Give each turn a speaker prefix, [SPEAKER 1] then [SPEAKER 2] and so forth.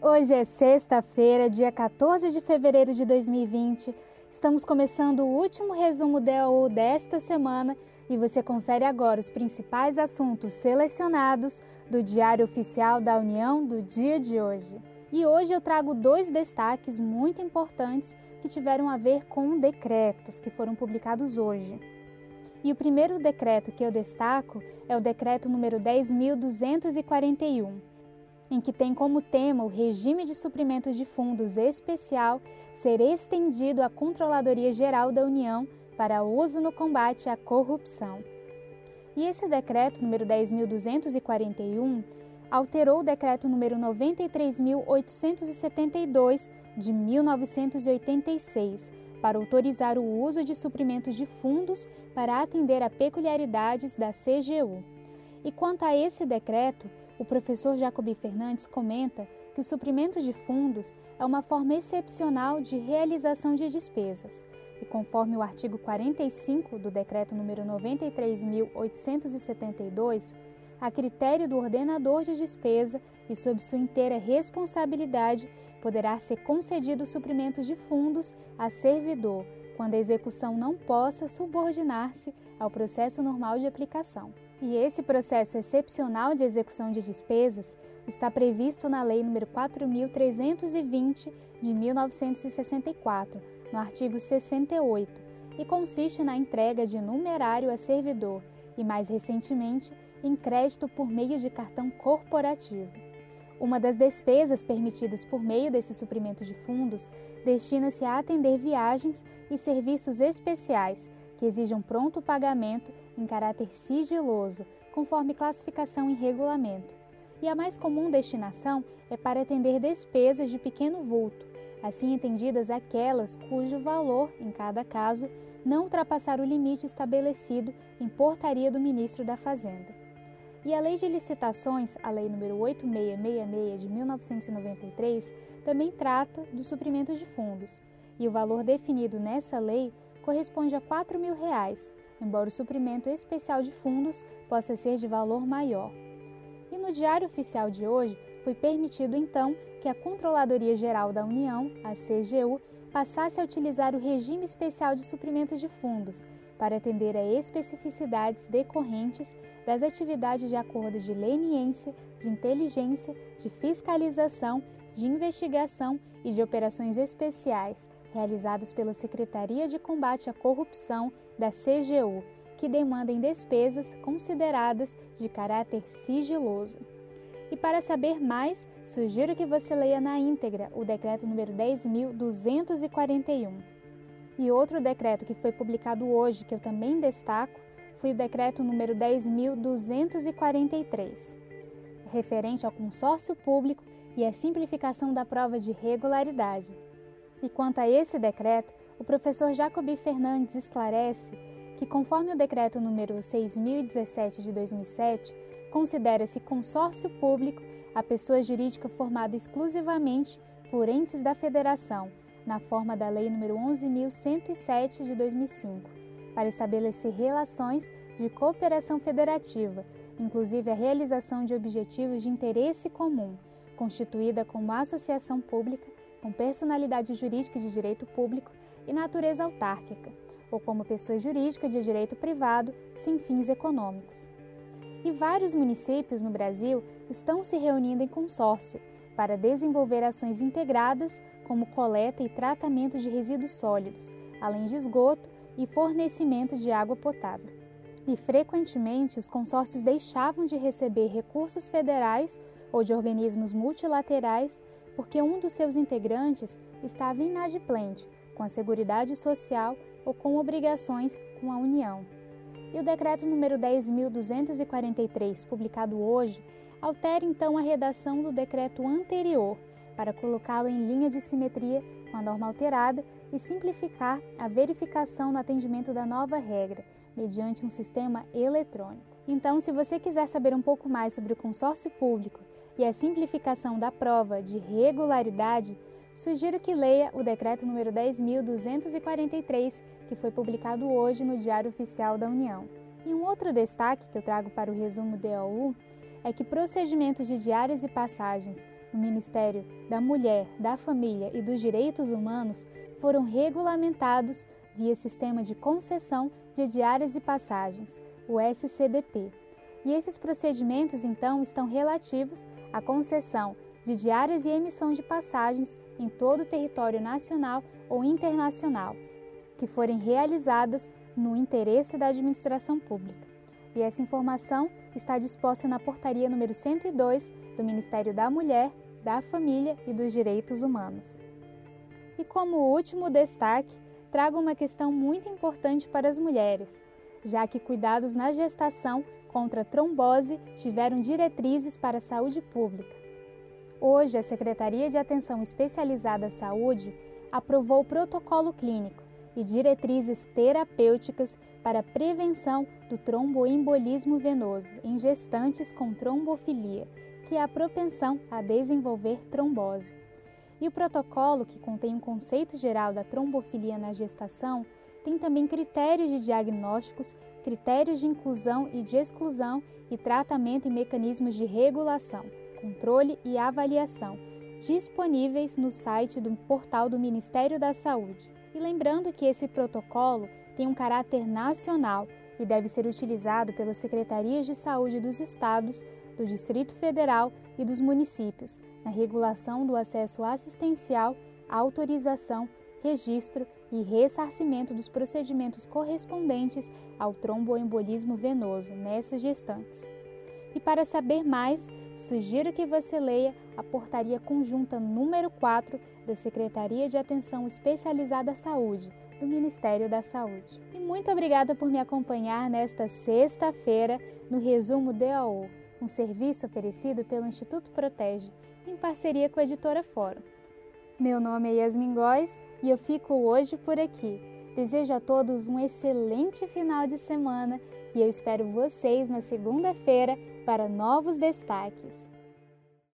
[SPEAKER 1] Hoje é sexta-feira, dia 14 de fevereiro de 2020. Estamos começando o último resumo DAU desta semana e você confere agora os principais assuntos selecionados do Diário Oficial da União do dia de hoje. E hoje eu trago dois destaques muito importantes que tiveram a ver com decretos que foram publicados hoje. E o primeiro decreto que eu destaco é o decreto número 10.241 em que tem como tema o regime de suprimentos de fundos especial ser estendido à Controladoria Geral da União para uso no combate à corrupção. E esse decreto número 10.241 alterou o decreto número 93.872 de 1986 para autorizar o uso de suprimentos de fundos para atender a peculiaridades da CGU. E quanto a esse decreto, o professor Jacobi Fernandes comenta que o suprimento de fundos é uma forma excepcional de realização de despesas e, conforme o artigo 45 do Decreto nº 93.872, a critério do ordenador de despesa e sob sua inteira responsabilidade, poderá ser concedido suprimento de fundos a servidor, quando a execução não possa subordinar-se ao processo normal de aplicação. E esse processo excepcional de execução de despesas está previsto na Lei nº 4320 de 1964, no artigo 68, e consiste na entrega de numerário a servidor e, mais recentemente, em crédito por meio de cartão corporativo. Uma das despesas permitidas por meio desse suprimento de fundos destina-se a atender viagens e serviços especiais que exijam pronto pagamento em caráter sigiloso, conforme classificação em regulamento. E a mais comum destinação é para atender despesas de pequeno vulto, assim entendidas aquelas cujo valor, em cada caso, não ultrapassar o limite estabelecido em portaria do ministro da Fazenda. E a Lei de Licitações, a Lei nº 8666 de 1993, também trata do suprimento de fundos, e o valor definido nessa lei corresponde a 4 mil reais, embora o suprimento especial de fundos possa ser de valor maior. E no Diário Oficial de hoje foi permitido então que a Controladoria Geral da União, a CGU, passasse a utilizar o regime especial de suprimento de fundos para atender a especificidades decorrentes das atividades de acordo de leniência, de inteligência, de fiscalização, de investigação e de operações especiais realizadas pela Secretaria de Combate à Corrupção da CGU, que demandem despesas consideradas de caráter sigiloso. E para saber mais, sugiro que você leia na íntegra o decreto número 10.241. E outro decreto que foi publicado hoje, que eu também destaco, foi o decreto número 10.243, referente ao consórcio público e à simplificação da prova de regularidade. E quanto a esse decreto, o professor Jacobi Fernandes esclarece que, conforme o decreto número 6017 de 2007, considera-se consórcio público a pessoa jurídica formada exclusivamente por entes da federação, na forma da Lei nº 11.107 de 2005, para estabelecer relações de cooperação federativa, inclusive a realização de objetivos de interesse comum, constituída como associação pública com personalidade jurídica de direito público e natureza autárquica, ou como pessoa jurídica de direito privado sem fins econômicos. E vários municípios no Brasil estão se reunindo em consórcio para desenvolver ações integradas como coleta e tratamento de resíduos sólidos, além de esgoto e fornecimento de água potável. E frequentemente os consórcios deixavam de receber recursos federais ou de organismos multilaterais porque um dos seus integrantes estava inadimplente com a Seguridade Social ou com obrigações com a União. E o decreto número 10.243, publicado hoje, altera então a redação do decreto anterior para colocá-lo em linha de simetria com a norma alterada e simplificar a verificação no atendimento da nova regra, mediante um sistema eletrônico. Então, se você quiser saber um pouco mais sobre o consórcio público e a simplificação da prova de regularidade, sugiro que leia o decreto número 10.243, que foi publicado hoje no Diário Oficial da União. E um outro destaque que eu trago para o resumo DOU é que procedimentos de diárias e passagens no Ministério da Mulher, da Família e dos Direitos Humanos foram regulamentados via Sistema de Concessão de Diárias e Passagens, o SCDP. E esses procedimentos, então, estão relativos à concessão de diárias e emissão de passagens em todo o território nacional ou internacional, que forem realizadas no interesse da administração pública. E essa informação está disposta na portaria número 102 do Ministério da Mulher, da Família e dos Direitos Humanos. E como último destaque, trago uma questão muito importante para as mulheres, já que cuidados na gestação contra trombose tiveram diretrizes para a saúde pública. Hoje, a Secretaria de Atenção Especializada à Saúde aprovou o protocolo clínico e diretrizes terapêuticas para a prevenção do tromboembolismo venoso em gestantes com trombofilia, que é a propensão a desenvolver trombose. E o protocolo, que contém um conceito geral da trombofilia na gestação, tem também critérios de diagnósticos, critérios de inclusão e de exclusão e tratamento e mecanismos de regulação, controle e avaliação, disponíveis no site do portal do Ministério da Saúde. E lembrando que esse protocolo tem um caráter nacional e deve ser utilizado pelas secretarias de saúde dos estados, do Distrito Federal e dos municípios na regulação do acesso assistencial, autorização, registro e ressarcimento dos procedimentos correspondentes ao tromboembolismo venoso nessas gestantes. E para saber mais, sugiro que você leia a Portaria Conjunta número 4 da Secretaria de Atenção Especializada à Saúde, do Ministério da Saúde. E muito obrigada por me acompanhar nesta sexta-feira no Resumo DAO, um serviço oferecido pelo Instituto Protege, em parceria com a editora Fórum. Meu nome é Yasmin Góes e eu fico hoje por aqui. Desejo a todos um excelente final de semana e eu espero vocês na segunda-feira para novos destaques.